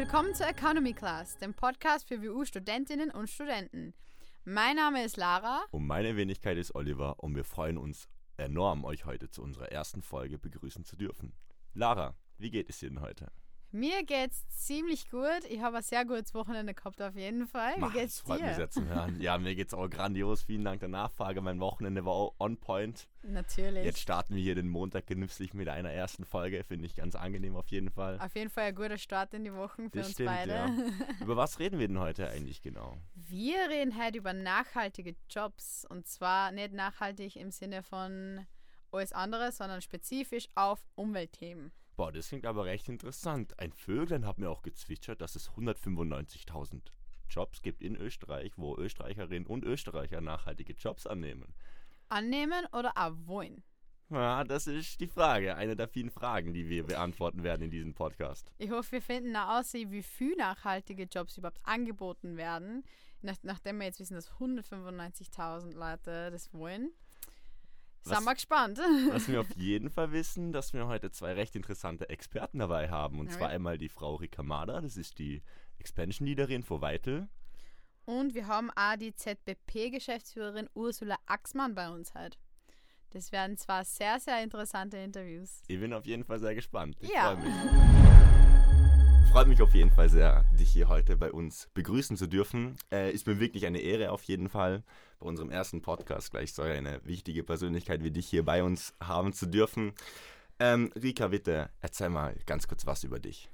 Willkommen zur Economy Class, dem Podcast für WU-Studentinnen und Studenten. Mein Name ist Lara. Und meine Wenigkeit ist Oliver und wir freuen uns enorm, euch heute zu unserer ersten Folge begrüßen zu dürfen. Lara, wie geht es dir denn heute? Mir geht's ziemlich gut. Ich habe ein sehr gutes Wochenende gehabt auf jeden Fall. Wie Mach, geht's das freut dir? mich sehr zu hören. Ja, mir geht's auch grandios. Vielen Dank der Nachfrage. Mein Wochenende war auch on point. Natürlich. Jetzt starten wir hier den Montag genüsslich mit einer ersten Folge. Finde ich ganz angenehm auf jeden Fall. auf jeden Fall ein guter Start in die Wochen für Das uns stimmt, beide. ja. Über was reden wir denn heute eigentlich genau? Wir reden heute über nachhaltige Jobs und zwar nicht nachhaltig im Sinne von alles andere, sondern spezifisch auf Umweltthemen. Boah, das klingt aber recht interessant. Ein Vöglein hat mir auch gezwitschert, dass es 195.000 Jobs gibt in Österreich, wo Österreicherinnen und Österreicher nachhaltige Jobs annehmen. Annehmen oder wollen? Ja, das ist die Frage. Eine der vielen Fragen, die wir beantworten werden in diesem Podcast. Ich hoffe, wir finden auch aus, wie viel nachhaltige Jobs überhaupt angeboten werden, nach, nachdem wir jetzt wissen, dass 195.000 Leute das wollen. Was- Sind wir gespannt. Was wir auf jeden Fall wissen, dass wir heute zwei recht interessante Experten dabei haben. Und Ja, zwar einmal die Frau Rika Mader, das ist die Expansion Leaderin vor Weitel. Und wir haben auch die ZBP-Geschäftsführerin Ursula Axmann bei uns heute. Das werden zwar sehr, sehr interessante Interviews. Ich bin auf jeden Fall sehr gespannt. Ich Ja. freue mich. Freut mich auf jeden Fall sehr, dich hier heute bei uns begrüßen zu dürfen. Äh, ist mir wirklich eine Ehre auf jeden Fall, bei unserem ersten Podcast gleich so eine wichtige Persönlichkeit wie dich hier bei uns haben zu dürfen. Ähm, Rika, bitte erzähl mal ganz kurz was über dich.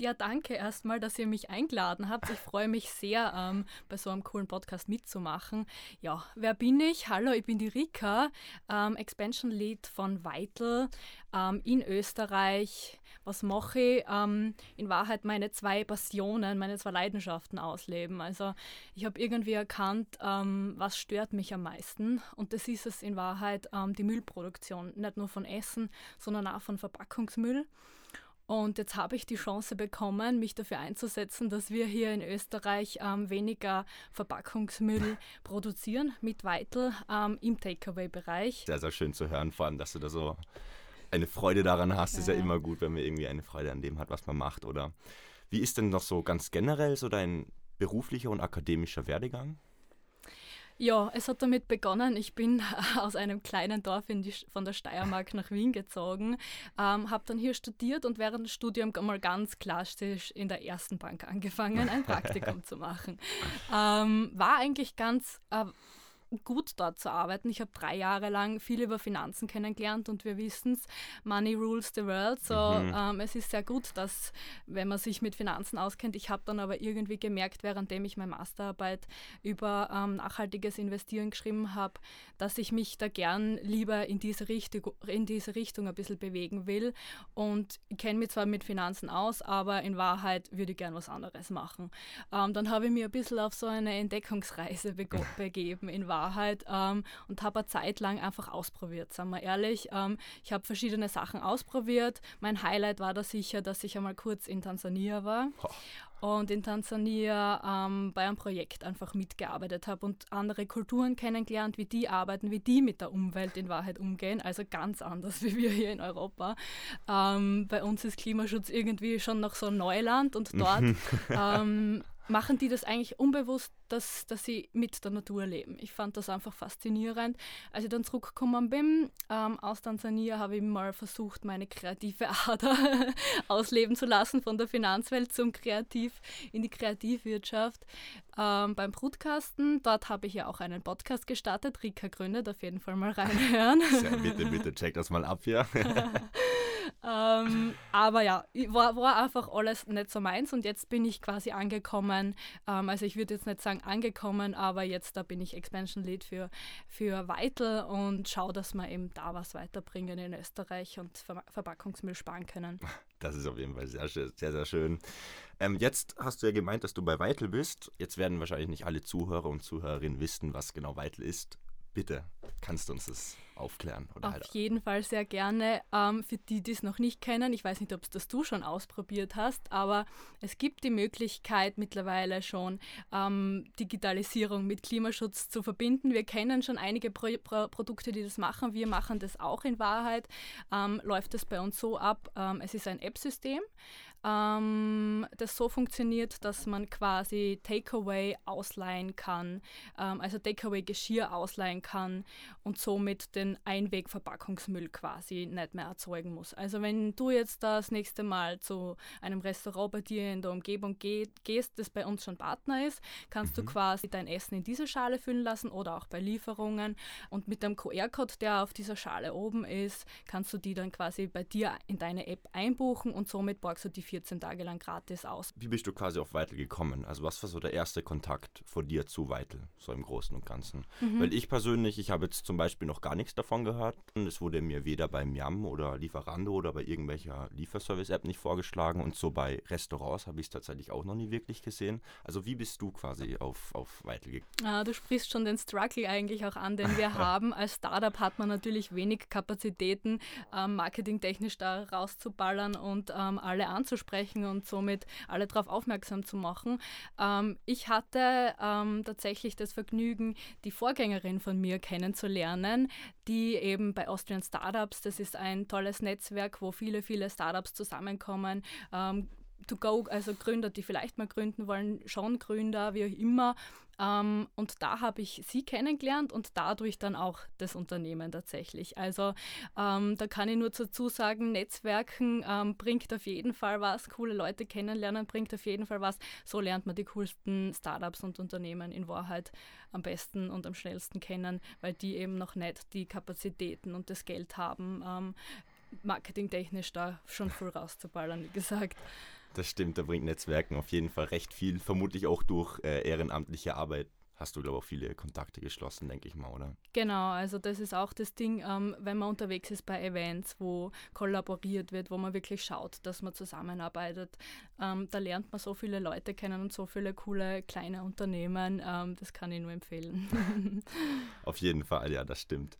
Ja, danke erstmal, dass ihr mich eingeladen habt. Ich freue mich sehr, ähm, bei so einem coolen Podcast mitzumachen. Ja, wer bin ich? Hallo, ich bin die Rika, ähm, Expansion Lead von Vital ähm, in Österreich. Was mache ich? Ähm, in Wahrheit meine zwei Passionen, meine zwei Leidenschaften ausleben. Also ich habe irgendwie erkannt, ähm, was stört mich am meisten. Und das ist es in Wahrheit ähm, die Müllproduktion. Nicht nur von Essen, sondern auch von Verpackungsmüll. Und jetzt habe ich die Chance bekommen, mich dafür einzusetzen, dass wir hier in Österreich ähm, weniger Verpackungsmüll produzieren mit Vital ähm, im Takeaway-Bereich. Sehr, sehr schön zu hören, vor allem, dass du da so eine Freude daran hast. Ist ja Ja. immer gut, wenn man irgendwie eine Freude an dem hat, was man macht. Oder wie ist denn noch so ganz generell so dein beruflicher und akademischer Werdegang? Ja, es hat damit begonnen. Ich bin aus einem kleinen Dorf die, von der Steiermark nach Wien gezogen, ähm, habe dann hier studiert und während des Studiums mal ganz klassisch in der ersten Bank angefangen, ein Praktikum zu machen. Ähm, war eigentlich ganz äh, gut dort zu arbeiten. Ich habe drei Jahre lang viel über Finanzen kennengelernt und wir wissen es, Money rules the world. So, Mhm. ähm, es ist sehr gut, dass, wenn man sich mit Finanzen auskennt, ich habe dann aber irgendwie gemerkt, währenddem ich meine Masterarbeit über ähm, nachhaltiges Investieren geschrieben habe, dass ich mich da gern lieber in diese, Richtung, in diese Richtung ein bisschen bewegen will. Und ich kenne mich zwar mit Finanzen aus, aber in Wahrheit würde ich gern was anderes machen. Ähm, dann habe ich mir ein bisschen auf so eine Entdeckungsreise begeben, in Wahrheit, ähm, und habe eine Zeit lang einfach ausprobiert, sagen wir ehrlich. Ähm, ich habe verschiedene Sachen ausprobiert. Mein Highlight war da sicher, dass ich einmal kurz in Tansania war und in Tansania ähm, bei einem Projekt einfach mitgearbeitet habe und andere Kulturen kennengelernt, wie die arbeiten, wie die mit der Umwelt in Wahrheit umgehen. Also ganz anders wie wir hier in Europa. Ähm, bei uns ist Klimaschutz irgendwie schon noch so ein Neuland und dort ähm, machen die das eigentlich unbewusst, dass, dass sie mit der Natur leben. Ich fand das einfach faszinierend. Als ich dann zurückgekommen bin ähm, aus Tansania, habe ich mal versucht, meine kreative Ader ausleben zu lassen von der Finanzwelt zum Kreativ in die Kreativwirtschaft ähm, beim Brutkasten. Dort habe ich ja auch einen Podcast gestartet. Rika gründet, auf jeden Fall mal reinhören. Sehr, bitte, bitte, check das mal ab hier. ähm, aber ja, war, war einfach alles nicht so meins und jetzt bin ich quasi angekommen. Ähm, also ich würde jetzt nicht sagen angekommen, aber jetzt da bin ich Expansion Lead für, für Vital und schaue, dass wir eben da was weiterbringen in Österreich und Ver Verpackungsmüll sparen können. Das ist auf jeden Fall sehr, sehr, sehr schön. Ähm, jetzt hast du ja gemeint, dass du bei Weitel bist. Jetzt werden wahrscheinlich nicht alle Zuhörer und Zuhörerinnen wissen, was genau Weitel ist. Bitte, kannst du uns das aufklären? Oder Auf halt jeden Fall sehr gerne. Ähm, für die, die es noch nicht kennen, ich weiß nicht, ob es das du schon ausprobiert hast, aber es gibt die Möglichkeit mittlerweile schon, ähm, Digitalisierung mit Klimaschutz zu verbinden. Wir kennen schon einige Pro Pro Produkte, die das machen. Wir machen das auch in Wahrheit. Ähm, läuft es bei uns so ab, ähm, es ist ein App-System. Ähm, das so funktioniert, dass man quasi Takeaway ausleihen kann, ähm, also Takeaway-Geschirr ausleihen kann und somit den Einwegverpackungsmüll quasi nicht mehr erzeugen muss. Also wenn du jetzt das nächste Mal zu einem Restaurant bei dir in der Umgebung geh gehst, das bei uns schon Partner ist, kannst mhm. du quasi dein Essen in diese Schale füllen lassen oder auch bei Lieferungen und mit dem QR-Code, der auf dieser Schale oben ist, kannst du die dann quasi bei dir in deine App einbuchen und somit borgst du die 14 Tage lang gratis aus. Wie bist du quasi auf Weitel gekommen? Also was war so der erste Kontakt von dir zu Weitel, so im Großen und Ganzen? Mhm. Weil ich persönlich, ich habe jetzt zum Beispiel noch gar nichts davon gehört. Und es wurde mir weder beim Yam oder Lieferando oder bei irgendwelcher Lieferservice-App nicht vorgeschlagen. Und so bei Restaurants habe ich es tatsächlich auch noch nie wirklich gesehen. Also wie bist du quasi auf, auf Weitel gekommen? Ah, du sprichst schon den Struggle eigentlich auch an, den wir haben. Als Startup hat man natürlich wenig Kapazitäten, ähm, marketingtechnisch da rauszuballern und ähm, alle anzusprechen und somit alle darauf aufmerksam zu machen. Ähm, ich hatte ähm, tatsächlich das Vergnügen, die Vorgängerin von mir kennenzulernen, die eben bei Austrian Startups, das ist ein tolles Netzwerk, wo viele, viele Startups zusammenkommen, ähm, to go, also Gründer, die vielleicht mal gründen wollen, schon Gründer, wie auch immer, ähm, und da habe ich sie kennengelernt und dadurch dann auch das Unternehmen tatsächlich. Also ähm, da kann ich nur dazu sagen, Netzwerken ähm, bringt auf jeden Fall was, coole Leute kennenlernen bringt auf jeden Fall was. So lernt man die coolsten Startups und Unternehmen in Wahrheit am besten und am schnellsten kennen, weil die eben noch nicht die Kapazitäten und das Geld haben, ähm, marketingtechnisch da schon voll rauszuballern, wie gesagt. Das stimmt, da bringt Netzwerken auf jeden Fall recht viel, vermutlich auch durch äh, ehrenamtliche Arbeit. Hast du, glaube ich, auch viele Kontakte geschlossen, denke ich mal, oder? Genau, also das ist auch das Ding, ähm, wenn man unterwegs ist bei Events, wo kollaboriert wird, wo man wirklich schaut, dass man zusammenarbeitet. Ähm, da lernt man so viele Leute kennen und so viele coole kleine Unternehmen. Ähm, das kann ich nur empfehlen. Auf jeden Fall, ja, das stimmt.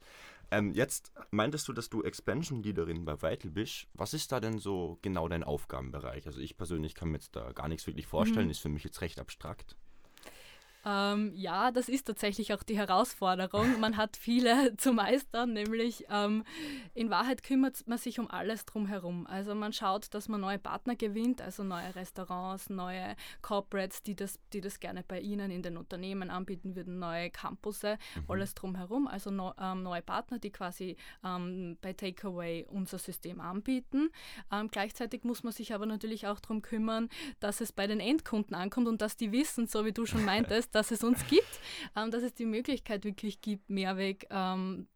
Ähm, jetzt meintest du, dass du Expansion Leaderin bei Vital bist. Was ist da denn so genau dein Aufgabenbereich? Also ich persönlich kann mir jetzt da gar nichts wirklich vorstellen, mhm. ist für mich jetzt recht abstrakt. Ähm, ja, das ist tatsächlich auch die Herausforderung. Man hat viele zu meistern, nämlich ähm, in Wahrheit kümmert man sich um alles drumherum. Also man schaut, dass man neue Partner gewinnt, also neue Restaurants, neue Corporates, die das, die das gerne bei Ihnen in den Unternehmen anbieten würden, neue Campusse, mhm. alles drumherum. Also no, ähm, neue Partner, die quasi ähm, bei Takeaway unser System anbieten. Ähm, gleichzeitig muss man sich aber natürlich auch darum kümmern, dass es bei den Endkunden ankommt und dass die wissen, so wie du schon meintest, dass es uns gibt, ähm, dass es die Möglichkeit wirklich gibt, Mehrweg ähm,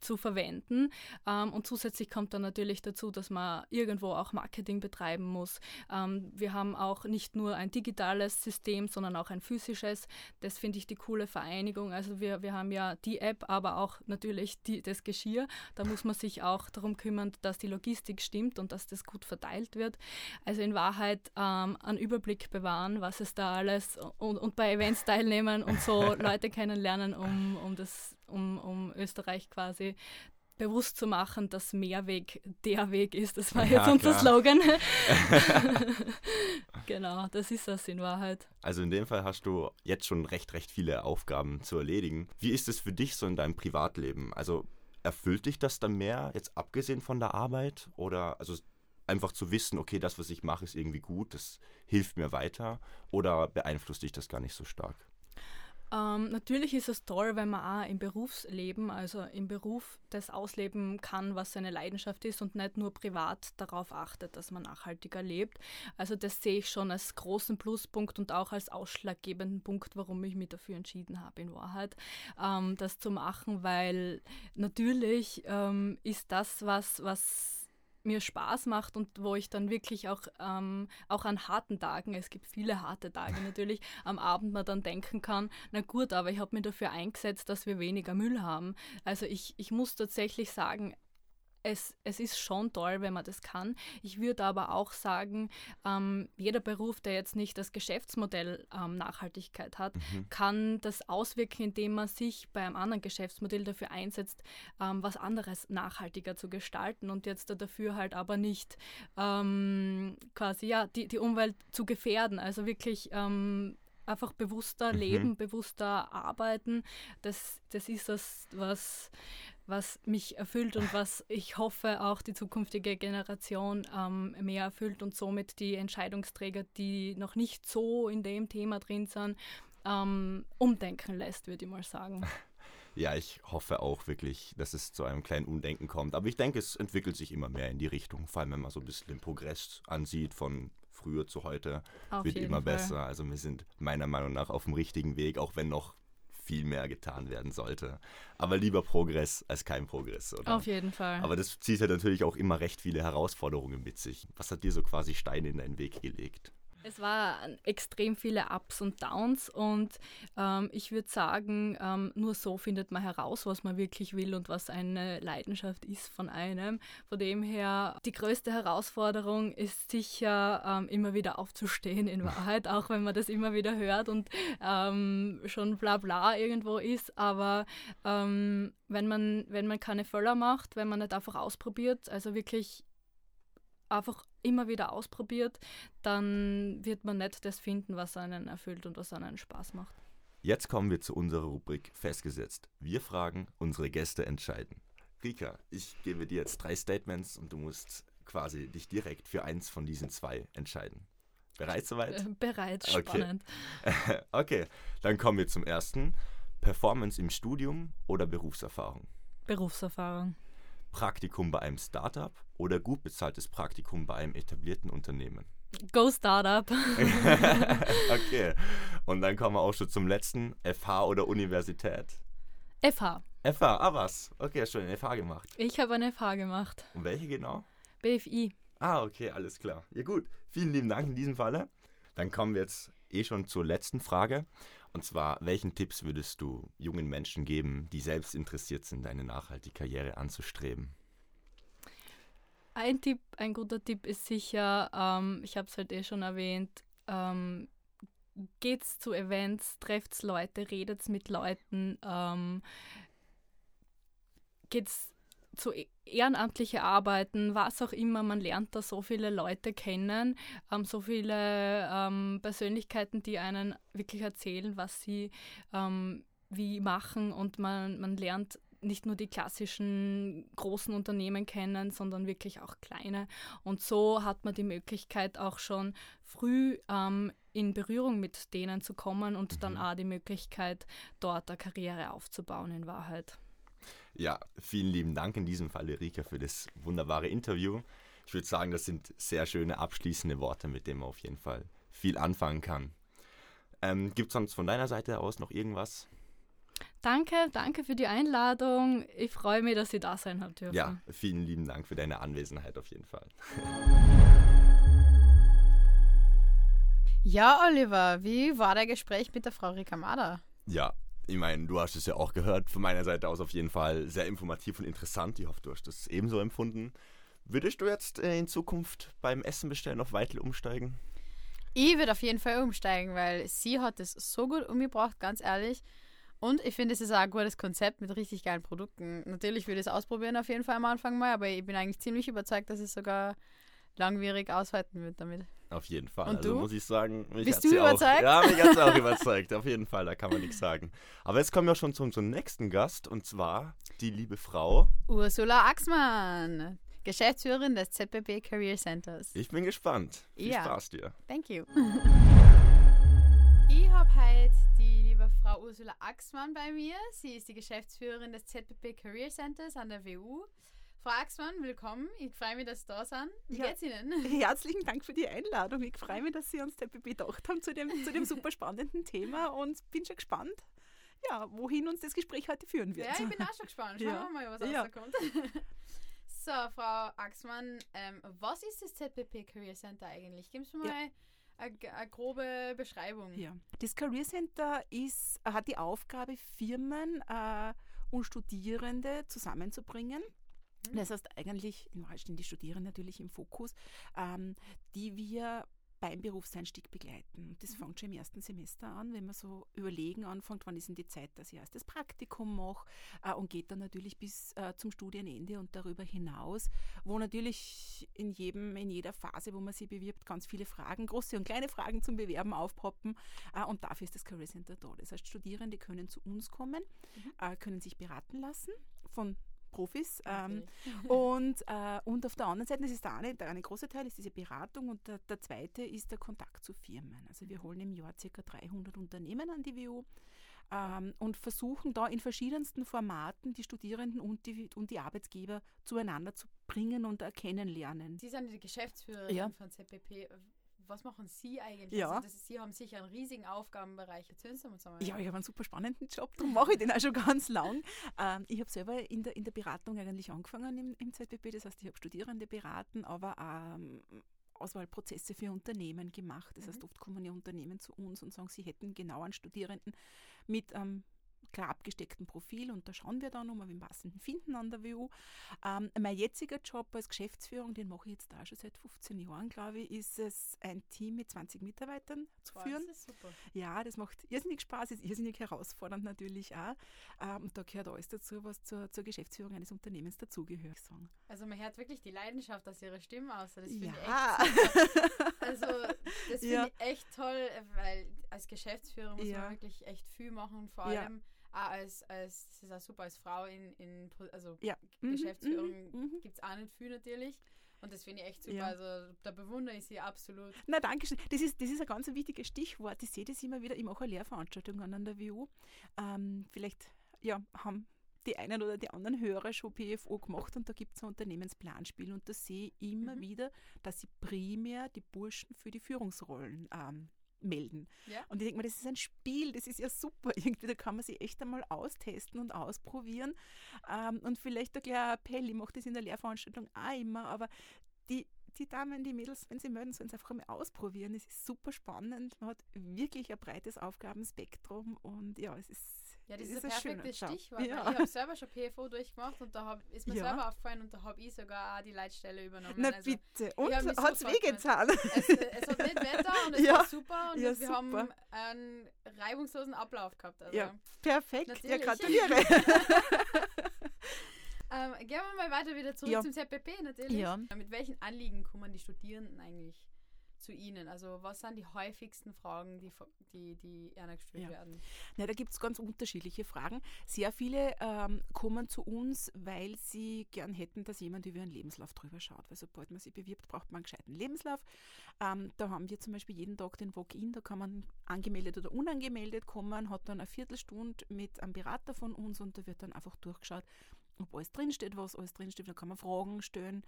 zu verwenden. Ähm, und zusätzlich kommt dann natürlich dazu, dass man irgendwo auch Marketing betreiben muss. Ähm, wir haben auch nicht nur ein digitales System, sondern auch ein physisches. Das finde ich die coole Vereinigung. Also wir, wir haben ja die App, aber auch natürlich die, das Geschirr. Da muss man sich auch darum kümmern, dass die Logistik stimmt und dass das gut verteilt wird. Also in Wahrheit ähm, einen Überblick bewahren, was es da alles und, und bei Events teilnehmen und so Leute kennenlernen, um, um das um, um Österreich quasi bewusst zu machen, dass Mehrweg der Weg ist. Das war ja, jetzt unser Slogan. genau, das ist das in Wahrheit. Also in dem Fall hast du jetzt schon recht, recht viele Aufgaben zu erledigen. Wie ist es für dich so in deinem Privatleben? Also erfüllt dich das dann mehr, jetzt abgesehen von der Arbeit? Oder also einfach zu wissen, okay, das, was ich mache, ist irgendwie gut, das hilft mir weiter? Oder beeinflusst dich das gar nicht so stark? Ähm, natürlich ist es toll, wenn man auch im Berufsleben, also im Beruf das ausleben kann, was seine Leidenschaft ist und nicht nur privat darauf achtet, dass man nachhaltiger lebt. Also das sehe ich schon als großen Pluspunkt und auch als ausschlaggebenden Punkt, warum ich mich dafür entschieden habe, in Wahrheit, ähm, das zu machen, weil natürlich ähm, ist das was, was mir Spaß macht und wo ich dann wirklich auch, ähm, auch an harten Tagen, es gibt viele harte Tage natürlich, am Abend mal dann denken kann, na gut, aber ich habe mir dafür eingesetzt, dass wir weniger Müll haben. Also ich, ich muss tatsächlich sagen, es, es ist schon toll, wenn man das kann. Ich würde aber auch sagen, ähm, jeder Beruf, der jetzt nicht das Geschäftsmodell ähm, Nachhaltigkeit hat, mhm. kann das auswirken, indem man sich bei einem anderen Geschäftsmodell dafür einsetzt, ähm, was anderes nachhaltiger zu gestalten und jetzt dafür halt aber nicht ähm, quasi ja, die, die Umwelt zu gefährden. Also wirklich ähm, einfach bewusster mhm. leben, bewusster arbeiten. Das, das ist das, was was mich erfüllt und was ich hoffe auch die zukünftige Generation ähm, mehr erfüllt und somit die Entscheidungsträger, die noch nicht so in dem Thema drin sind, ähm, umdenken lässt, würde ich mal sagen. Ja, ich hoffe auch wirklich, dass es zu einem kleinen Umdenken kommt. Aber ich denke, es entwickelt sich immer mehr in die Richtung, vor allem wenn man so ein bisschen den Progress ansieht von früher zu heute, Auf wird immer Fall. besser. Also wir sind meiner Meinung nach auf dem richtigen Weg, auch wenn noch viel mehr getan werden sollte. Aber lieber Progress als kein Progress, oder? Auf jeden Fall. Aber das zieht ja natürlich auch immer recht viele Herausforderungen mit sich. Was hat dir so quasi Steine in deinen Weg gelegt? Es waren extrem viele Ups und Downs und ähm, ich würde sagen, ähm, nur so findet man heraus, was man wirklich will und was eine Leidenschaft ist von einem. Von dem her, die größte Herausforderung ist sicher, ähm, immer wieder aufzustehen in Wahrheit, auch wenn man das immer wieder hört und ähm, schon bla bla irgendwo ist. Aber ähm, wenn, man, wenn man keine Völler macht, wenn man nicht einfach ausprobiert, also wirklich einfach immer wieder ausprobiert, dann wird man nicht das finden, was einen erfüllt und was einen Spaß macht. Jetzt kommen wir zu unserer Rubrik Festgesetzt. Wir fragen, unsere Gäste entscheiden. Rika, ich gebe dir jetzt drei Statements und du musst quasi dich direkt für eins von diesen zwei entscheiden. Bereit soweit? Äh, Bereits Okay. spannend. okay, dann kommen wir zum ersten. Performance im Studium oder Berufserfahrung? Berufserfahrung. Praktikum bei einem Startup oder gut bezahltes Praktikum bei einem etablierten Unternehmen? Go Startup. okay, und dann kommen wir auch schon zum letzten. FH oder Universität? FH. FH, ah was? Okay, hast schon eine FH gemacht. Ich habe eine FH gemacht. Und welche genau? BFI. Ah, okay, alles klar. Ja gut, vielen lieben Dank in diesem Falle. Dann kommen wir jetzt eh schon zur letzten Frage. Und zwar, welchen Tipps würdest du jungen Menschen geben, die selbst interessiert sind, eine nachhaltige Karriere anzustreben? Ein Tipp, ein guter Tipp ist sicher, ähm, ich habe es halt eh schon erwähnt, ähm, geht's zu Events, trefft's Leute, redet's mit Leuten, ähm, geht's zu e- ehrenamtliche Arbeiten, was auch immer, man lernt da so viele Leute kennen, ähm, so viele ähm, Persönlichkeiten, die einen wirklich erzählen, was sie ähm, wie machen und man, man lernt nicht nur die klassischen großen Unternehmen kennen, sondern wirklich auch kleine. Und so hat man die Möglichkeit auch schon früh ähm, in Berührung mit denen zu kommen und dann Mhm. auch die Möglichkeit, dort eine Karriere aufzubauen in Wahrheit. Ja, vielen lieben Dank in diesem Fall, Erika, für das wunderbare Interview. Ich würde sagen, das sind sehr schöne abschließende Worte, mit denen man auf jeden Fall viel anfangen kann. Ähm, Gibt es sonst von deiner Seite aus noch irgendwas? Danke, danke für die Einladung. Ich freue mich, dass ich da sein habe dürfen. Ja, vielen lieben Dank für deine Anwesenheit auf jeden Fall. Ja, Oliver, wie war der Gespräch mit der Frau Rikamada? Ja, ich meine, du hast es ja auch gehört. Von meiner Seite aus auf jeden Fall sehr informativ und interessant. Ich hoffe, du hast das ebenso empfunden. Würdest du jetzt äh, in Zukunft beim Essen bestellen auf Weitel umsteigen? Ich würde auf jeden Fall umsteigen, weil sie hat es so gut umgebracht, ganz ehrlich. Und ich finde, es ist auch ein gutes Konzept mit richtig geilen Produkten. Natürlich würde ich es ausprobieren auf jeden Fall am Anfang mal, aber ich bin eigentlich ziemlich überzeugt, dass es sogar langwierig aushalten wird damit. Auf jeden Fall. Und also du? muss ich sagen, mich Bist hat du sie überzeugt? Auch, ja, mich hat sie auch überzeugt. Auf jeden Fall, da kann man nichts sagen. Aber jetzt kommen wir schon zum, zum nächsten Gast und zwar die liebe Frau. Ursula Axmann, Geschäftsführerin des ZBB Career Centers. Ich bin gespannt. Viel Ja. Spaß dir. Thank you. Ich habe heute die liebe Frau Ursula Axmann bei mir. Sie ist die Geschäftsführerin des ZBB Career Centers an der WU. Frau Axmann, willkommen. Ich freue mich, dass Sie da sind. Wie Ja. geht's Ihnen? Herzlichen Dank für die Einladung. Ich freue mich, dass Sie uns dabei bedacht haben zu dem, zu dem super spannenden Thema und bin schon gespannt, ja, wohin uns das Gespräch heute führen wird. Ja, ich bin auch schon gespannt. Schauen Ja. wir mal, was Ja. rauskommt. So, Frau Axmann, ähm, was ist das ZBP Career Center eigentlich? Geben Sie mir Ja. mal eine, eine grobe Beschreibung. Ja. Das Career Center ist, hat die Aufgabe, Firmen äh, und Studierende zusammenzubringen. Mhm. Das heißt eigentlich, in Wahrheit stehen die Studierenden natürlich im Fokus, ähm, die wir beim Berufseinstieg begleiten. Das fängt schon im ersten Semester an, wenn man so überlegen anfängt, wann ist denn die Zeit, dass ich erst das Praktikum mache äh, und geht dann natürlich bis äh, zum Studienende und darüber hinaus, wo natürlich in jedem, in jeder Phase, wo man sich bewirbt, ganz viele Fragen, große und kleine Fragen zum Bewerben aufpoppen äh, und dafür ist das Career Center da. Das heißt, Studierende können zu uns kommen, äh, können sich beraten lassen von Profis. Ähm, und, äh, und auf der anderen Seite, das ist der eine, der eine große Teil, ist diese Beratung und der, der zweite ist der Kontakt zu Firmen. Also wir holen im Jahr ca. 300 Unternehmen an die WU ähm, und versuchen da in verschiedensten Formaten die Studierenden und die, und die Arbeitgeber zueinander zu bringen und kennenlernen. Sie sind die Geschäftsführerin Ja. von ZPP. Was machen Sie eigentlich? Ja. Also das ist, Sie haben sicher einen riesigen Aufgabenbereich. Erzählen Sie uns einmal. Ja, ich habe einen super spannenden Job, darum mache ich den auch schon ganz lang. Ähm, ich habe selber in der, in der Beratung eigentlich angefangen im, im ZBB, das heißt, ich habe Studierende beraten, aber ähm, Auswahlprozesse für Unternehmen gemacht. Das heißt, oft kommen ja Unternehmen zu uns und sagen, sie hätten genau einen Studierenden mit einem klar abgesteckten Profil und da schauen wir dann, ob wir den passenden finden an der WU. Ähm, mein jetziger Job als Geschäftsführung, den mache ich jetzt da schon seit 15 Jahren, glaube ich, ist es, ein Team mit 20 Mitarbeitern zu führen. Das ist super. Ja, das macht irrsinnig Spaß, ist irrsinnig herausfordernd natürlich auch. Ähm, und da gehört alles dazu, was zur, zur Geschäftsführung eines Unternehmens dazugehört. Also man hört wirklich die Leidenschaft aus Ihrer Stimme aus. Das Ja. ich echt. Also das finde Ja. ich echt toll, weil als Geschäftsführer muss Ja. man wirklich echt viel machen. Vor allem auch als, als, das ist auch super, als Frau in, in also Ja. Mhm, Geschäftsführung mhm, mhm. gibt es auch nicht viel natürlich. Und das finde ich echt super. Ja. Also da bewundere ich sie absolut. Na, danke schön. Das ist, das ist ein ganz wichtiges Stichwort. Ich sehe das immer wieder. Ich mache eine Lehrveranstaltung an der WU. Ähm, vielleicht ja, haben die einen oder die anderen Hörer schon PFO gemacht und da gibt es ein Unternehmensplanspiel und da sehe ich immer Mhm. wieder, dass sie primär die Burschen für die Führungsrollen ähm, melden. Ja. Und ich denke mir, das ist ein Spiel, das ist ja super. Irgendwie, da kann man sich echt einmal austesten und ausprobieren. Ähm, und vielleicht ein kleiner Appell, ich mache das in der Lehrveranstaltung auch immer, aber die, die Damen, die Mädels, wenn sie melden, sollen es einfach einmal ausprobieren. Es ist super spannend. Man hat wirklich ein breites Aufgabenspektrum und ja, es ist. Ja, das es ist ein ein perfektes. Stichwort. Ja. Ich habe selber schon PFO durchgemacht und da hab, ist mir Ja. selber aufgefallen und da habe ich sogar auch die Leitstelle übernommen. Na also, bitte. Und hat es wehgetan? es, es hat nicht Wetter und es Ja. war super und Ja, wir super. haben einen reibungslosen Ablauf gehabt. Also, Ja, perfekt. Ja, Natürlich. gratuliere. ähm, gehen wir mal weiter wieder zurück Ja. zum ZPP natürlich. Ja. Mit welchen Anliegen kommen die Studierenden eigentlich zu Ihnen? Also was sind die häufigsten Fragen, die, die, die Ihnen gestellt Ja. werden? Ja, da gibt es ganz unterschiedliche Fragen. Sehr viele ähm, kommen zu uns, weil sie gern hätten, dass jemand über ihren Lebenslauf drüber schaut. Weil sobald man sich bewirbt, braucht man einen gescheiten Lebenslauf. Ähm, da haben wir zum Beispiel jeden Tag den Walk-In, da kann man angemeldet oder unangemeldet kommen, hat dann eine Viertelstunde mit einem Berater von uns und da wird dann einfach durchgeschaut, ob alles drinsteht, was alles drinsteht. Da kann man Fragen stellen.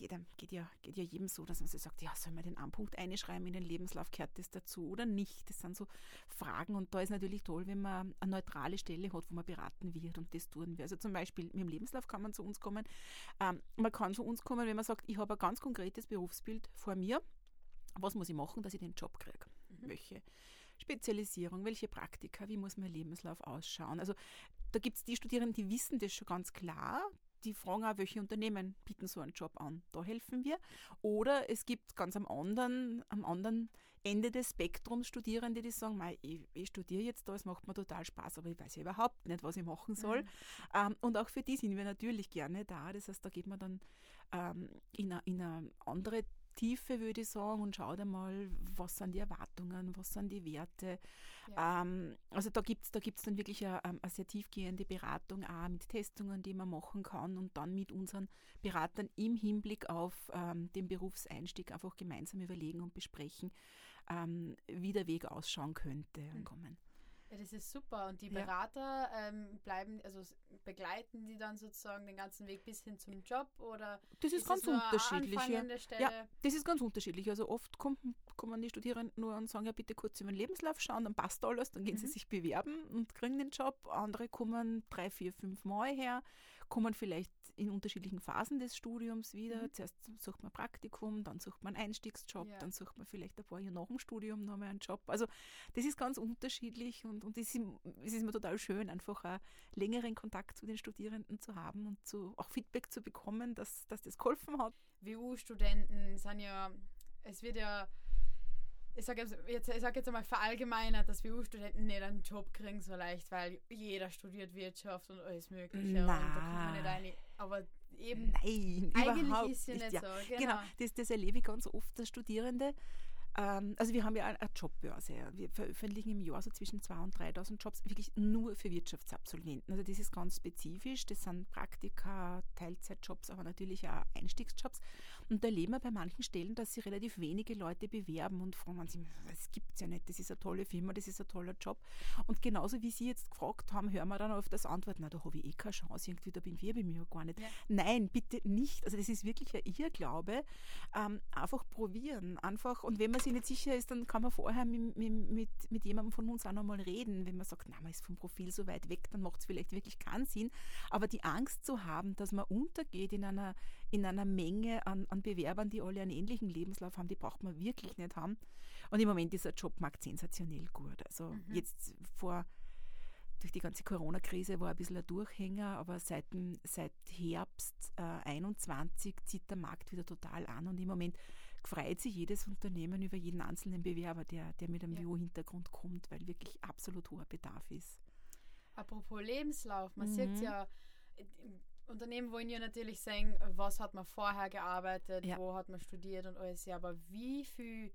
Geht, geht, ja, geht ja jedem so, dass man sich sagt, ja, soll man den Anpunkt einschreiben in den Lebenslauf, gehört das dazu oder nicht? Das sind so Fragen und da ist natürlich toll, wenn man eine neutrale Stelle hat, wo man beraten wird und das tun wir. Also zum Beispiel mit dem Lebenslauf kann man zu uns kommen. Ähm, man kann zu uns kommen, wenn man sagt, ich habe ein ganz konkretes Berufsbild vor mir. Was muss ich machen, dass ich den Job kriege? Welche Spezialisierung, welche Praktika, wie muss mein Lebenslauf ausschauen? Also da gibt es die Studierenden, die wissen das schon ganz klar. Die fragen auch, welche Unternehmen bieten so einen Job an. Da helfen wir. Oder es gibt ganz am anderen, am anderen Ende des Spektrums Studierende, die sagen, "Mei, ich, ich studiere jetzt da, es macht mir total Spaß, aber ich weiß ja überhaupt nicht, was ich machen soll. Ähm, und auch für die sind wir natürlich gerne da. Das heißt, da geht man dann ähm, in, eine, in eine andere Tiefe, würde ich sagen, und schaut einmal, was sind die Erwartungen, was sind die Werte. Ja. Ähm, also da gibt es da gibt's dann wirklich eine, eine sehr tiefgehende Beratung auch mit Testungen, die man machen kann und dann mit unseren Beratern im Hinblick auf ähm, den Berufseinstieg einfach gemeinsam überlegen und besprechen, ähm, wie der Weg ausschauen könnte und kommen. Ja, das ist super. Und die Ja. Berater ähm, bleiben, also begleiten die dann sozusagen den ganzen Weg bis hin zum Job oder Das ist, es ganz unterschiedlich. Ja. Ja, das ist ganz unterschiedlich. Also oft kommen, kommen die Studierenden nur und sagen, ja bitte kurz über den Lebenslauf schauen, dann passt alles, dann gehen sie Mhm. sich bewerben und kriegen den Job. Andere kommen drei, vier, fünf Mal her, kommen vielleicht in unterschiedlichen Phasen des Studiums wieder. Mhm. Zuerst sucht man Praktikum, dann sucht man einen Einstiegsjob, Ja. dann sucht man vielleicht ein paar Jahre nach dem Studium noch mal einen Job. Also das ist ganz unterschiedlich und, und es, ist, es ist mir total schön, einfach einen längeren Kontakt zu den Studierenden zu haben und zu, auch Feedback zu bekommen, dass, dass das geholfen hat. WU-Studenten sind ja, es wird ja, ich sage jetzt, jetzt, ich sag jetzt einmal verallgemeinert, dass WU-Studenten nicht einen Job kriegen so leicht, weil jeder studiert Wirtschaft und alles Mögliche und da kommt man nicht rein. Aber eben, Nein, eigentlich überhaupt ist ja nicht ja. so. Genau. Genau, das, das erlebe ich ganz oft, dass Studierende also wir haben ja eine Jobbörse. Wir veröffentlichen im Jahr so zwischen 2.000 und 3.000 Jobs, wirklich nur für Wirtschaftsabsolventen. Also das ist ganz spezifisch. Das sind Praktika, Teilzeitjobs, aber natürlich auch Einstiegsjobs. Und da erleben wir bei manchen Stellen, dass sich relativ wenige Leute bewerben und fragen sich, das gibt es ja nicht, das ist eine tolle Firma, das ist ein toller Job. Und genauso wie Sie jetzt gefragt haben, hören wir dann auf das Antwort, na, da habe ich eh keine Chance, irgendwie, da bin wir bei mir gar nicht. Ja. Nein, bitte nicht. Also das ist wirklich ein Irrglaube. Ähm, einfach probieren. Einfach, und wenn man sich nicht sicher ist, dann kann man vorher mit, mit, mit jemandem von uns auch nochmal reden. Wenn man sagt, na, man ist vom Profil so weit weg, dann macht es vielleicht wirklich keinen Sinn. Aber die Angst zu haben, dass man untergeht in einer, in einer Menge an, an Bewerbern, die alle einen ähnlichen Lebenslauf haben, die braucht man wirklich nicht haben. Und im Moment ist der Jobmarkt sensationell gut. Also mhm. jetzt vor durch die ganze Corona-Krise war ein bisschen ein Durchhänger, aber seit, seit Herbst äh, 21 zieht der Markt wieder total an und im Moment freut sich jedes Unternehmen über jeden einzelnen Bewerber, der, der mit einem ja. hintergrund kommt, weil wirklich absolut hoher Bedarf ist. Apropos Lebenslauf, man mhm. sieht ja, Unternehmen wollen ja natürlich sehen, was hat man vorher gearbeitet, ja. wo hat man studiert und alles, ja, aber wie viel,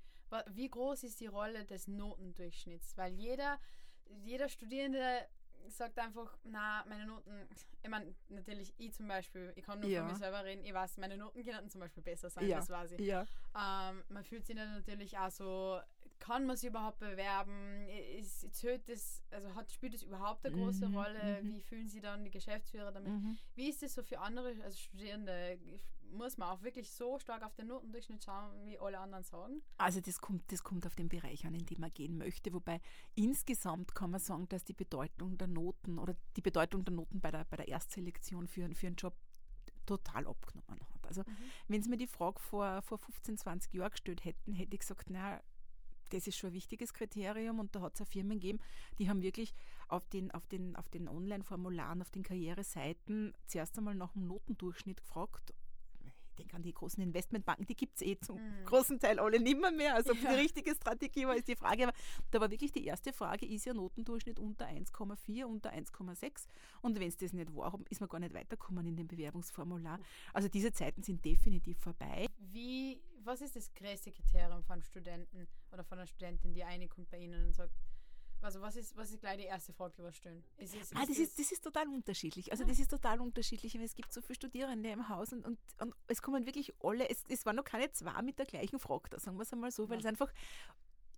wie groß ist die Rolle des Notendurchschnitts? Weil jeder, jeder Studierende sagt einfach, na, meine Noten, ich meine, natürlich, ich zum Beispiel, ich kann nur ja. von mir selber reden, ich weiß, meine Noten könnten zum Beispiel besser sein, ja. das weiß ich. Ja. Ähm, man fühlt sich dann natürlich auch so, kann man sich überhaupt bewerben? Ist, zählt das, also hat, spielt das überhaupt eine große mhm, Rolle? Mhm. Wie fühlen sich dann die Geschäftsführer damit? Mhm. Wie ist das so für andere, also Studierende? Muss man auch wirklich so stark auf den Notendurchschnitt schauen, wie alle anderen sagen? Also das kommt, das kommt auf den Bereich an, in dem man gehen möchte. Wobei insgesamt kann man sagen, dass die Bedeutung der Noten oder die Bedeutung der Noten bei der, bei der Erstselektion für, für einen Job total abgenommen hat. Also mhm. wenn Sie mir die Frage vor, vor 15, 20 Jahren gestellt hätten, hätte ich gesagt, na, das ist schon ein wichtiges Kriterium und da hat es auch Firmen gegeben, die haben wirklich auf den, auf den, auf den Online-Formularen, auf den Karriereseiten zuerst einmal nach dem Notendurchschnitt gefragt denke an die großen Investmentbanken, die gibt es eh zum mhm. großen Teil alle nimmer mehr. Also ob ja. die richtige Strategie war, ist die Frage. Aber da war wirklich die erste Frage, ist ja Notendurchschnitt unter 1,4, unter 1,6? Und wenn es das nicht war, ist man gar nicht weitergekommen in dem Bewerbungsformular. Also diese Zeiten sind definitiv vorbei. Wie, was ist das größte Kriterium von Studenten oder von einer Studentin, die eine kommt bei Ihnen und sagt, also was ist, was ist gleich die erste Frage, die wir stellen? Ist, ist, ah, das, ist, das ist total unterschiedlich. Also das ist total unterschiedlich, es gibt so viele Studierende im Haus und, und, und es kommen wirklich alle, es, es waren noch keine zwei mit der gleichen Frage da, sagen wir es einmal so, weil ja. es einfach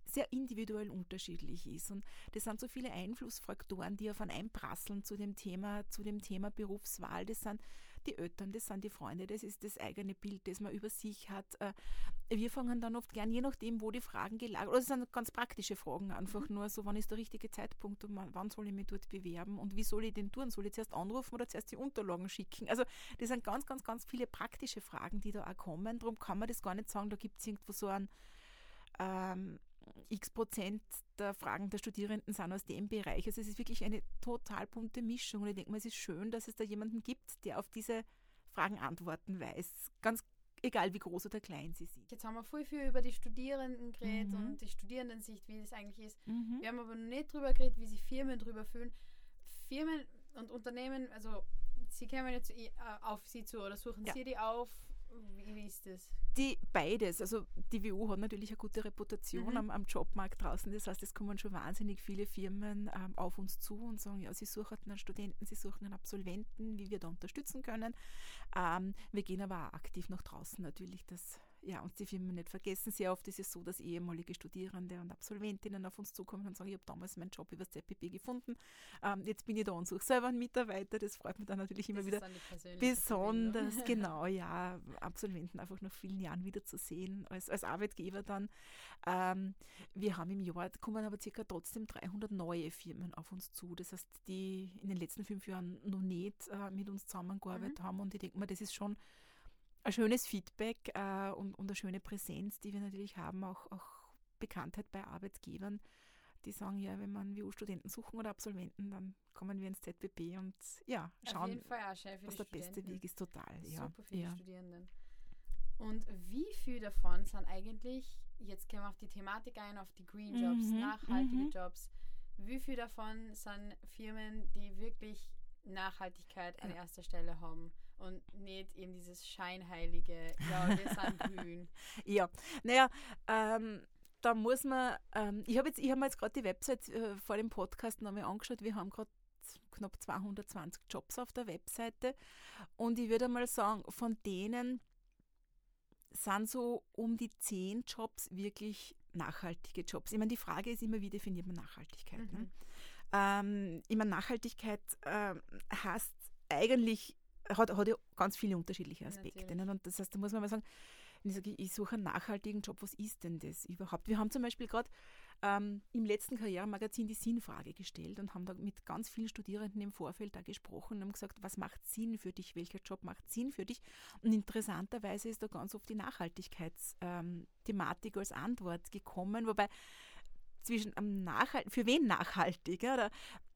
sehr individuell unterschiedlich ist. Und das sind so viele Einflussfaktoren, die auf einen einprasseln zu dem Thema, zu dem Thema Berufswahl. Das sind die Eltern, das sind die Freunde, das ist das eigene Bild, das man über sich hat. Äh, wir fangen dann oft gern, je nachdem, wo die Fragen gelagert oder es sind ganz praktische Fragen, einfach mhm. nur so, wann ist der richtige Zeitpunkt und wann soll ich mich dort bewerben und wie soll ich den tun? Soll ich zuerst anrufen oder zuerst die Unterlagen schicken? Also das sind ganz, ganz, ganz viele praktische Fragen, die da auch kommen. Darum kann man das gar nicht sagen, da gibt es irgendwo so ein ähm, x Prozent der Fragen der Studierenden sind aus dem Bereich. Also es ist wirklich eine total bunte Mischung. Und ich denke mal, es ist schön, dass es da jemanden gibt, der auf diese Fragen antworten weiß. Ganz egal, wie groß oder klein sie sind. Jetzt haben wir voll viel über die Studierenden geredet mhm. und die Studierendensicht, wie das eigentlich ist. Mhm. Wir haben aber noch nicht darüber geredet, wie sich Firmen darüber fühlen. Firmen und Unternehmen, also sie kämen jetzt äh, auf sie zu oder suchen ja. sie die auf wie, ist das? Die beides. Also die WU hat natürlich eine gute Reputation mhm. am, am, Jobmarkt draußen. Das heißt, es kommen schon wahnsinnig viele Firmen ähm, auf uns zu und sagen, ja, sie suchen einen Studenten, sie suchen einen Absolventen, wie wir da unterstützen können. Ähm, wir gehen aber auch aktiv nach draußen natürlich, dass ja, uns die Firmen nicht vergessen. Sehr oft ist es so, dass ehemalige Studierende und Absolventinnen auf uns zukommen und sagen, ich habe damals meinen Job über das ZPP gefunden. Ähm, jetzt bin ich da und suche selber einen Mitarbeiter. Das freut mich dann natürlich immer das wieder besonders. genau, ja, Absolventen einfach nach vielen Jahren wieder zu sehen, als, als Arbeitgeber dann. Ähm, wir haben im Jahr, kommen aber circa trotzdem 300 neue Firmen auf uns zu. Das heißt, die in den letzten fünf Jahren noch nicht äh, mit uns zusammengearbeitet mhm. haben und ich denke mal, das ist schon ein schönes Feedback äh, und, und eine schöne Präsenz, die wir natürlich haben, auch, auch Bekanntheit bei Arbeitgebern, die sagen, ja, wenn man WU-Studenten suchen oder Absolventen, dann kommen wir ins ZBB und ja, schauen, was der beste Weg ist, total. Ja. Super für ja. die Studierenden. Und wie viel davon sind eigentlich, jetzt gehen wir auf die Thematik ein, auf die Green Jobs, mhm, nachhaltige mhm. Jobs, wie viel davon sind Firmen, die wirklich Nachhaltigkeit an erster Stelle haben? Und nicht eben dieses scheinheilige, ja, wir sind grün. Ja, naja, ähm, da muss man, ähm, ich habe hab mir jetzt gerade die Website äh, vor dem Podcast nochmal angeschaut. Wir haben gerade knapp 220 Jobs auf der Webseite. Und ich würde mal sagen, von denen sind so um die 10 Jobs wirklich nachhaltige Jobs. Ich meine, die Frage ist immer, wie definiert man Nachhaltigkeit? Ne? Mhm. Ne? Ähm, ich meine, Nachhaltigkeit äh, heißt eigentlich, hat, hat ja ganz viele unterschiedliche Aspekte. Ne? Und das heißt, da muss man mal sagen, wenn ich sage, ich suche einen nachhaltigen Job, was ist denn das überhaupt? Wir haben zum Beispiel gerade ähm, im letzten Karrieremagazin die Sinnfrage gestellt und haben da mit ganz vielen Studierenden im Vorfeld da gesprochen und haben gesagt, was macht Sinn für dich, welcher Job macht Sinn für dich? Und interessanterweise ist da ganz oft die Nachhaltigkeitsthematik ähm, als Antwort gekommen, wobei zwischen ähm, nachhaltig, für wen nachhaltig? Oder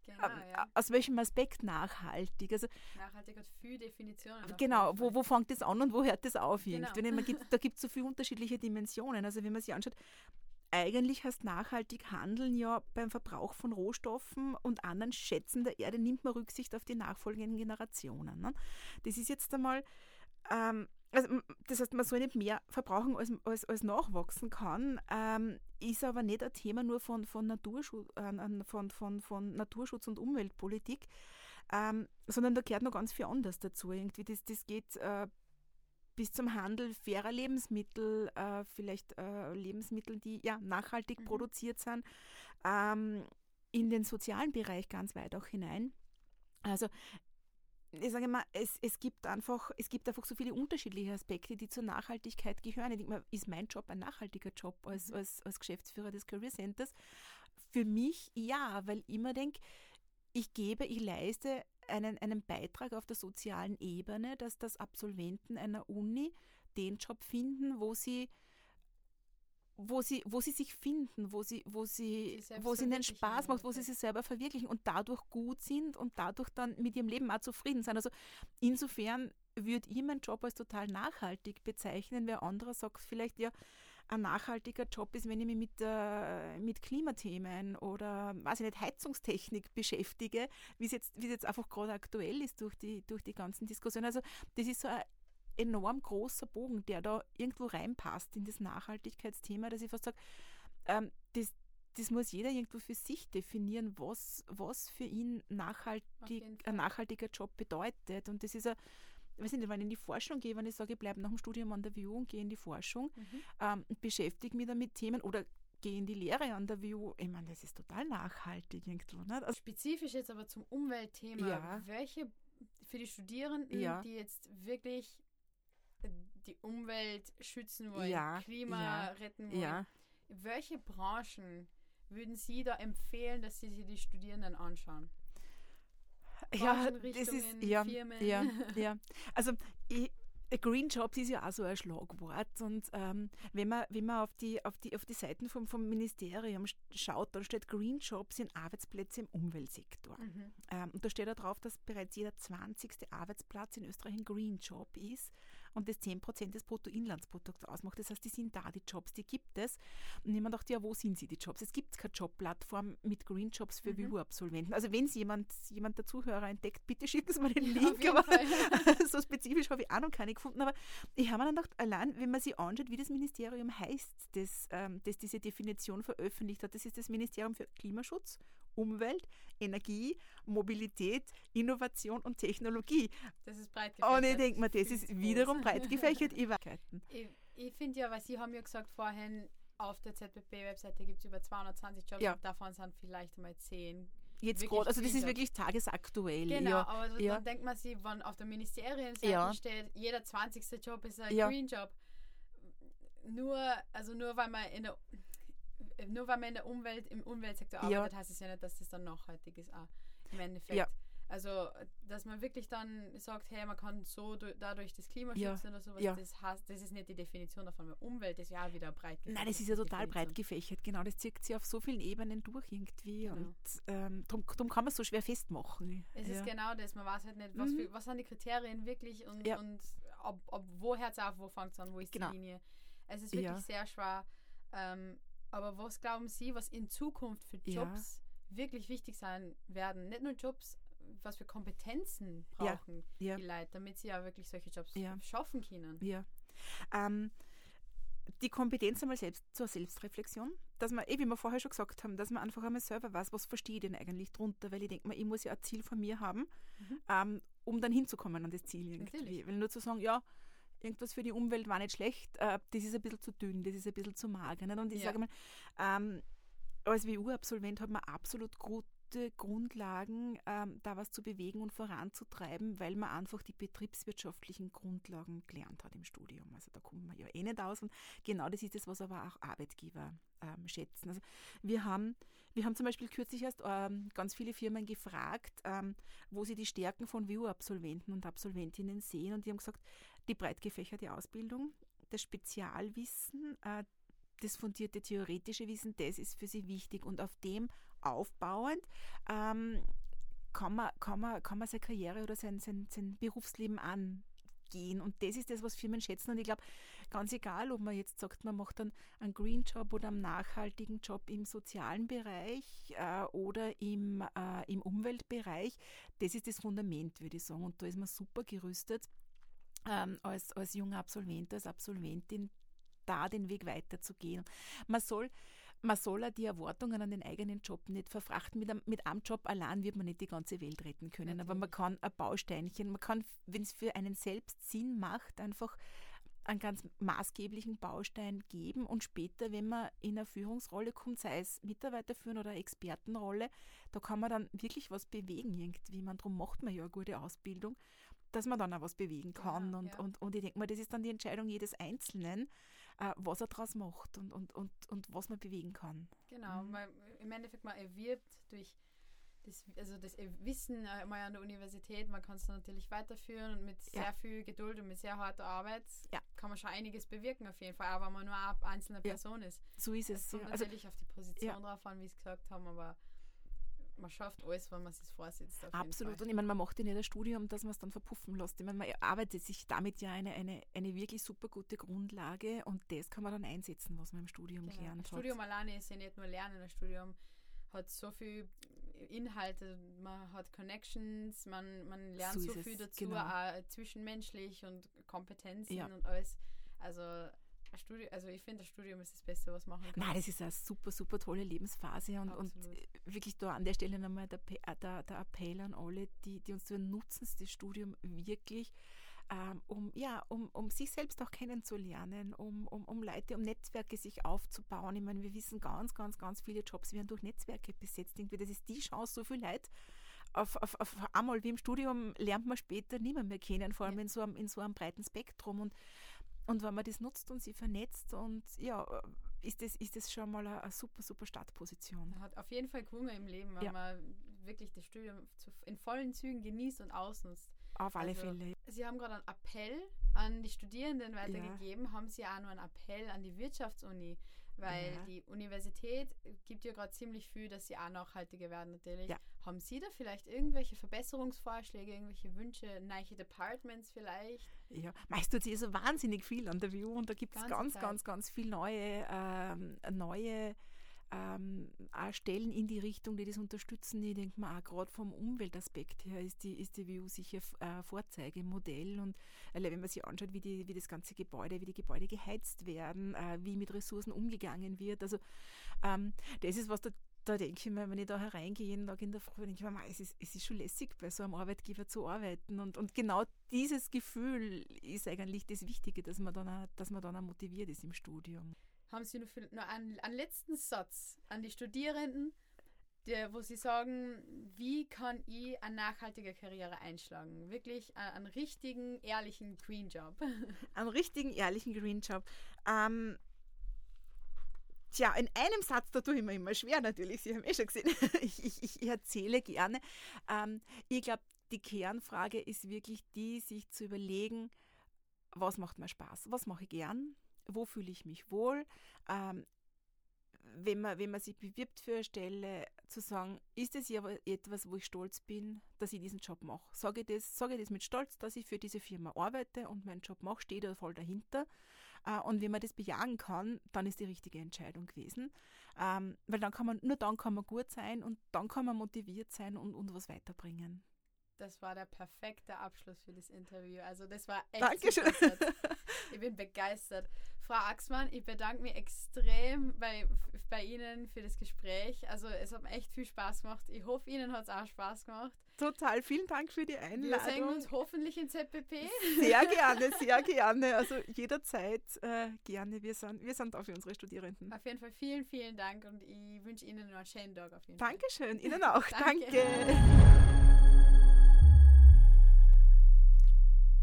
Genau, ähm, ja. Aus welchem Aspekt nachhaltig? Also, nachhaltig hat viele Definitionen. Genau, wo, wo fängt das an und wo hört das auf? Genau. Man gibt, da gibt es so viele unterschiedliche Dimensionen. Also wenn man sich anschaut, eigentlich heißt nachhaltig handeln ja beim Verbrauch von Rohstoffen und anderen Schätzen der Erde nimmt man Rücksicht auf die nachfolgenden Generationen. Ne? Das ist jetzt einmal, ähm, also das heißt, man soll nicht mehr verbrauchen, als, als, als nachwachsen kann, ähm, ist aber nicht ein Thema nur von, von, Naturschutz, äh, von, von, von Naturschutz und Umweltpolitik, ähm, sondern da gehört noch ganz viel anderes dazu. Irgendwie das, das geht äh, bis zum Handel fairer Lebensmittel, äh, vielleicht äh, Lebensmittel, die ja nachhaltig mhm. produziert sind, ähm, in den sozialen Bereich ganz weit auch hinein. Also ich sage mal, es, es, gibt einfach, es gibt einfach so viele unterschiedliche Aspekte, die zur Nachhaltigkeit gehören. Ich denke mal, ist mein Job ein nachhaltiger Job als, mhm. als, als Geschäftsführer des Career Centers? Für mich ja, weil ich immer denke, ich gebe, ich leiste einen, einen Beitrag auf der sozialen Ebene, dass das Absolventen einer Uni den Job finden, wo sie wo sie, wo sie sich finden, wo sie, wo sie, wo sie ihnen Spaß macht, wo sie sich selber verwirklichen und dadurch gut sind und dadurch dann mit ihrem Leben auch zufrieden sind. Also insofern würde ich meinen Job als total nachhaltig bezeichnen, wer anderer sagt vielleicht ja, ein nachhaltiger Job ist, wenn ich mich mit, äh, mit Klimathemen oder weiß ich nicht, Heizungstechnik beschäftige, wie es jetzt, jetzt einfach gerade aktuell ist durch die, durch die ganzen Diskussionen. Also das ist so ein enorm großer Bogen, der da irgendwo reinpasst in das Nachhaltigkeitsthema, dass ich fast sage, ähm, das, das muss jeder irgendwo für sich definieren, was, was für ihn nachhaltig, ein nachhaltiger Job bedeutet. Und das ist ein ich weiß nicht, wenn ich in die Forschung gehe, wenn ich sage, ich bleibe nach dem Studium an der WU und gehe in die Forschung mhm. ähm, beschäftige mich damit Themen oder gehe in die Lehre an der WU, ich meine, das ist total nachhaltig irgendwo. Nicht? Also Spezifisch jetzt aber zum Umweltthema, ja. welche für die Studierenden, ja. die jetzt wirklich die Umwelt schützen wollen, ja. Klima retten wollen, welche Branchen würden Sie da empfehlen, dass Sie sich die Studierenden anschauen? ja, das ist, ja, Firmen. ja, ja. Also ich, Green Jobs ist ja auch so ein Schlagwort und ähm, wenn man, wenn man auf, die, auf, die, auf die Seiten vom, vom Ministerium schaut, dann steht Green Jobs sind Arbeitsplätze im Umweltsektor. Mhm. Ähm, und da steht da drauf, dass bereits jeder 20. Arbeitsplatz in Österreich ein Green Job ist und das 10% des Bruttoinlandsprodukts ausmacht. Das heißt, die sind da, die Jobs, die gibt es. Und jemand dachte, ja, wo sind sie, die Jobs? Es gibt keine Jobplattform mit Green Jobs für mhm. WU-Absolventen. Also wenn es jemand, jemand der Zuhörer entdeckt, bitte schicken Sie mir den Link. aber so spezifisch habe ich auch noch keine gefunden. Aber ich habe mir dann gedacht, allein, wenn man sich anschaut, wie das Ministerium heißt, das, ähm, das diese Definition veröffentlicht hat, das ist das Ministerium für Klimaschutz Umwelt, Energie, Mobilität, Innovation und Technologie. Das ist breit gefächert. Und ich denke mir, das ist wiederum breit gefächert. ich ich finde ja, weil Sie haben ja gesagt vorhin, auf der ZBB-Webseite gibt es über 220 Jobs ja. und davon sind vielleicht mal 10 jetzt gerade, also das ist wirklich tagesaktuell. Genau, ja. aber ja. dann denkt man sich, wenn auf der Ministerienseite ja. steht, jeder 20. Job ist ein ja. Green Job. Nur, also nur weil man in der nur weil man in der Umwelt, im Umweltsektor arbeitet, heißt es ja nicht, dass das dann nachhaltig ist auch im Endeffekt. Ja. Also, dass man wirklich dann sagt, hey, man kann so dadurch das Klima schützen ja. oder sowas, ja. das, heißt, das ist nicht die Definition davon. Weil Umwelt ist ja auch wieder breit gefächert. Nein, das ist ja total breit gefächert, genau. Das zieht sich auf so vielen Ebenen durch irgendwie genau. und ähm, darum, darum kann man es so schwer festmachen. Es ja. ist genau das, man weiß halt nicht, was, mhm. für, was sind die Kriterien wirklich und, und ob, ob, wo hört es auf, wo fängt es an, wo ist genau. die Linie. Es ist wirklich sehr schwer. Ähm, aber was glauben Sie, was in Zukunft für Jobs ja. wirklich wichtig sein werden? Nicht nur Jobs, was für Kompetenzen brauchen ja. die Leute, damit sie ja wirklich solche Jobs schaffen können? Ja. Ähm, die Kompetenz einmal selbst zur Selbstreflexion, dass man, eh, wie wir vorher schon gesagt haben, dass man einfach einmal selber weiß, was verstehe ich denn eigentlich drunter, weil ich denke mal, ich muss ja ein Ziel von mir haben, mhm. ähm, um dann hinzukommen an das Ziel irgendwie. Natürlich. Weil nur zu sagen, ja, irgendwas für die Umwelt war nicht schlecht, äh, das ist ein bisschen zu dünn, das ist ein bisschen zu mager. Nicht? Und ich ja. sage mal, ähm, als WU-Absolvent hat man absolut gut gute Grundlagen, ähm, da was zu bewegen und voranzutreiben, weil man einfach die betriebswirtschaftlichen Grundlagen gelernt hat im Studium. Also da kommt man ja eh nicht aus. Und genau das ist es, was aber auch Arbeitgeber ähm, schätzen. Also wir haben, wir haben zum Beispiel kürzlich erst ähm, ganz viele Firmen gefragt, ähm, wo sie die Stärken von WU-Absolventen und Absolventinnen sehen. Und die haben gesagt, die breit gefächerte Ausbildung, das Spezialwissen, äh, das fundierte theoretische Wissen, das ist für sie wichtig. Und auf dem aufbauend ähm, kann, man, kann, man, kann man seine Karriere oder sein, sein, sein Berufsleben angehen. Und das ist das, was Firmen schätzen. Und ich glaube, ganz egal, ob man jetzt sagt, man macht dann einen Green Job oder einen nachhaltigen Job im sozialen Bereich äh, oder im, äh, im Umweltbereich, das ist das Fundament, würde ich sagen. Und da ist man super gerüstet. Ähm, als, als junger Absolvent, als Absolventin da den Weg weiterzugehen. Man soll, man soll auch die Erwartungen an den eigenen Job nicht verfrachten. Mit einem, mit einem Job allein wird man nicht die ganze Welt retten können, Natürlich. aber man kann ein Bausteinchen, man kann, wenn es für einen selbst Sinn macht, einfach einen ganz maßgeblichen Baustein geben und später, wenn man in eine Führungsrolle kommt, sei es Mitarbeiter führen oder Expertenrolle, da kann man dann wirklich was bewegen irgendwie. Man, darum macht man ja eine gute Ausbildung, dass man dann auch was bewegen kann. Ja, und, ja. Und, und ich denke mal, das ist dann die Entscheidung jedes Einzelnen, äh, was er daraus macht und, und, und, und was man bewegen kann. Genau, mhm. im Endeffekt man erwirbt durch das, also das Wissen äh, mal an der Universität, man kann es natürlich weiterführen und mit ja. sehr viel Geduld und mit sehr harter Arbeit ja. kann man schon einiges bewirken auf jeden Fall, auch wenn man nur eine einzelne Person ist. So ist es. Es kommt also natürlich also, auf die Position drauf an, wie es gesagt haben, aber man schafft alles, wenn man sich vorsitzt. Absolut. Und ich meine, man macht ja nicht ein Studium, dass man es dann verpuffen lässt. Ich meine, man arbeitet sich damit ja eine, eine, eine wirklich super gute Grundlage und das kann man dann einsetzen, was man im Studium genau. gelernt hat. Ein Studium alleine ist ja nicht nur Lernen, ein Studium hat so viel Inhalte, man hat Connections, man, man lernt so, so viel dazu, genau. auch zwischenmenschlich und Kompetenzen ja. und alles. Also Studium, also ich finde, das Studium ist das Beste, was man machen kann. Nein, das ist eine super, super tolle Lebensphase und, und wirklich da an der Stelle nochmal der, äh, der, der Appell an alle, die, die uns tun, nutzen das Studium wirklich, ähm, um, ja, um, um sich selbst auch kennenzulernen, um, um, um Leute, um Netzwerke sich aufzubauen. Ich meine, wir wissen ganz, ganz, ganz viele Jobs werden durch Netzwerke besetzt. Irgendwie, das ist die Chance, so viel Leute auf, auf, auf einmal wie im Studium lernt man später niemand mehr kennen, vor allem ja. in, so einem, in so einem breiten Spektrum. Und und wenn man das nutzt und sie vernetzt und ja, ist das, ist das schon mal eine, eine super, super Startposition. Man hat auf jeden Fall Hunger im Leben, wenn ja. man wirklich das Studium in vollen Zügen genießt und ausnutzt. Auf alle also, Fälle. Sie haben gerade einen Appell an die Studierenden weitergegeben. Ja. Haben Sie auch noch einen Appell an die Wirtschaftsuni? Weil ja. die Universität gibt ja gerade ziemlich viel, dass sie auch nachhaltiger werden natürlich. Ja. Haben Sie da vielleicht irgendwelche Verbesserungsvorschläge, irgendwelche Wünsche, neue Departments vielleicht? Ja, meist tut sich so wahnsinnig viel an der View und da gibt es ganz, ganz, ganz, ganz viel neue, ähm, neue ähm, auch Stellen in die Richtung, die das unterstützen. Ich denke mal, auch gerade vom Umweltaspekt her ist die, ist die WU sicher äh, Vorzeigemodell. Und äh, wenn man sich anschaut, wie, die, wie das ganze Gebäude, wie die Gebäude geheizt werden, äh, wie mit Ressourcen umgegangen wird. Also ähm, das ist was, da, da denke ich mir, wenn ich da hereingehe jeden Tag in der Früh, denke ich mir, es ist, es ist schon lässig, bei so einem Arbeitgeber zu arbeiten. Und, und genau dieses Gefühl ist eigentlich das Wichtige, dass man dann auch, dass man dann auch motiviert ist im Studium haben Sie noch, für, einen, einen letzten Satz an die Studierenden, der, wo Sie sagen, wie kann ich eine nachhaltige Karriere einschlagen? Wirklich einen, einen richtigen, ehrlichen Green Job. Einen richtigen, ehrlichen Green Job. Ähm, Tja, in einem Satz, da tue ich mir immer schwer natürlich, Sie haben eh schon gesehen, ich, ich, ich erzähle gerne. Ähm, ich glaube, die Kernfrage ist wirklich die, sich zu überlegen, was macht mir Spaß, was mache ich gern, wo fühle ich mich wohl. Ähm, wenn man, wenn man sich bewirbt für eine Stelle, zu sagen, ist es ja etwas, wo ich stolz bin, dass ich diesen Job mache. Sage ich, das, sage ich das mit Stolz, dass ich für diese Firma arbeite und meinen Job mache, stehe da voll dahinter. Äh, und wenn man das bejagen kann, dann ist die richtige Entscheidung gewesen. Ähm, weil dann kann man, nur dann kann man gut sein und dann kann man motiviert sein und, und was weiterbringen. Das war der perfekte Abschluss für das Interview. Also das war echt Dankeschön. Ich bin begeistert. Frau Axmann, ich bedanke mich extrem bei, bei Ihnen für das Gespräch. Also es hat mir echt viel Spaß gemacht. Ich hoffe, Ihnen hat es auch Spaß gemacht. Total, vielen Dank für die Wir Einladung. sehen uns hoffentlich in ZPP. Sehr gerne, sehr gerne. Also jederzeit äh, gerne. Wir sind, wir sind da für unsere Studierenden. Auf jeden Fall vielen, vielen Dank und ich wünsche Ihnen noch einen schönen Tag auf jeden Fall. Dankeschön, Ihnen auch. Danke. Danke.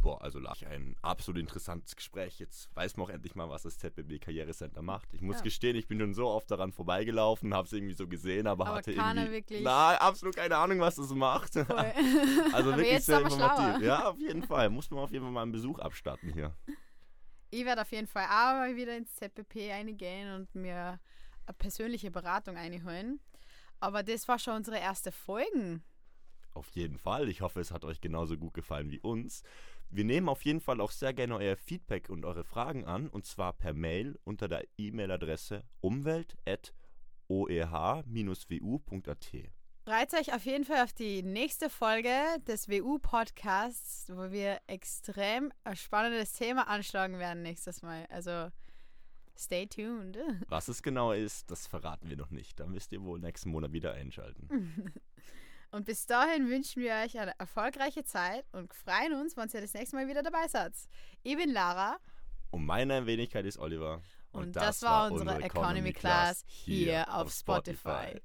Boah, also lag ein absolut interessantes Gespräch. Jetzt weiß man auch endlich mal, was das ZBB Karrierecenter macht. Ich muss Ja. gestehen, ich bin schon so oft daran vorbeigelaufen, habe es irgendwie so gesehen, aber, Aber hatte irgendwie wirklich- na, absolut keine Ahnung, was das macht. Voll. Also Aber wirklich jetzt sehr informativ. Ja, auf jeden Fall. Muss man auf jeden Fall mal einen Besuch abstatten hier. Ich werde auf jeden Fall auch mal wieder ins ZPP reingehen und mir eine persönliche Beratung einholen. Aber das war schon unsere erste Folge. Auf jeden Fall. Ich hoffe, es hat euch genauso gut gefallen wie uns. Wir nehmen auf jeden Fall auch sehr gerne euer Feedback und eure Fragen an und zwar per Mail unter der E-Mail-Adresse umwelt.oeh-wu.at. Freut euch auf jeden Fall auf die nächste Folge des WU-Podcasts, wo wir extrem ein spannendes Thema anschlagen werden nächstes Mal. Also stay tuned. Was es genau ist, das verraten wir noch nicht. Da müsst ihr wohl nächsten Monat wieder einschalten. Und bis dahin wünschen wir euch eine erfolgreiche Zeit und freuen uns, wenn ihr das nächste Mal wieder dabei seid. Ich bin Lara Und meine Wenigkeit ist Oliver. und, das, war unsere Economy Class hier auf Spotify.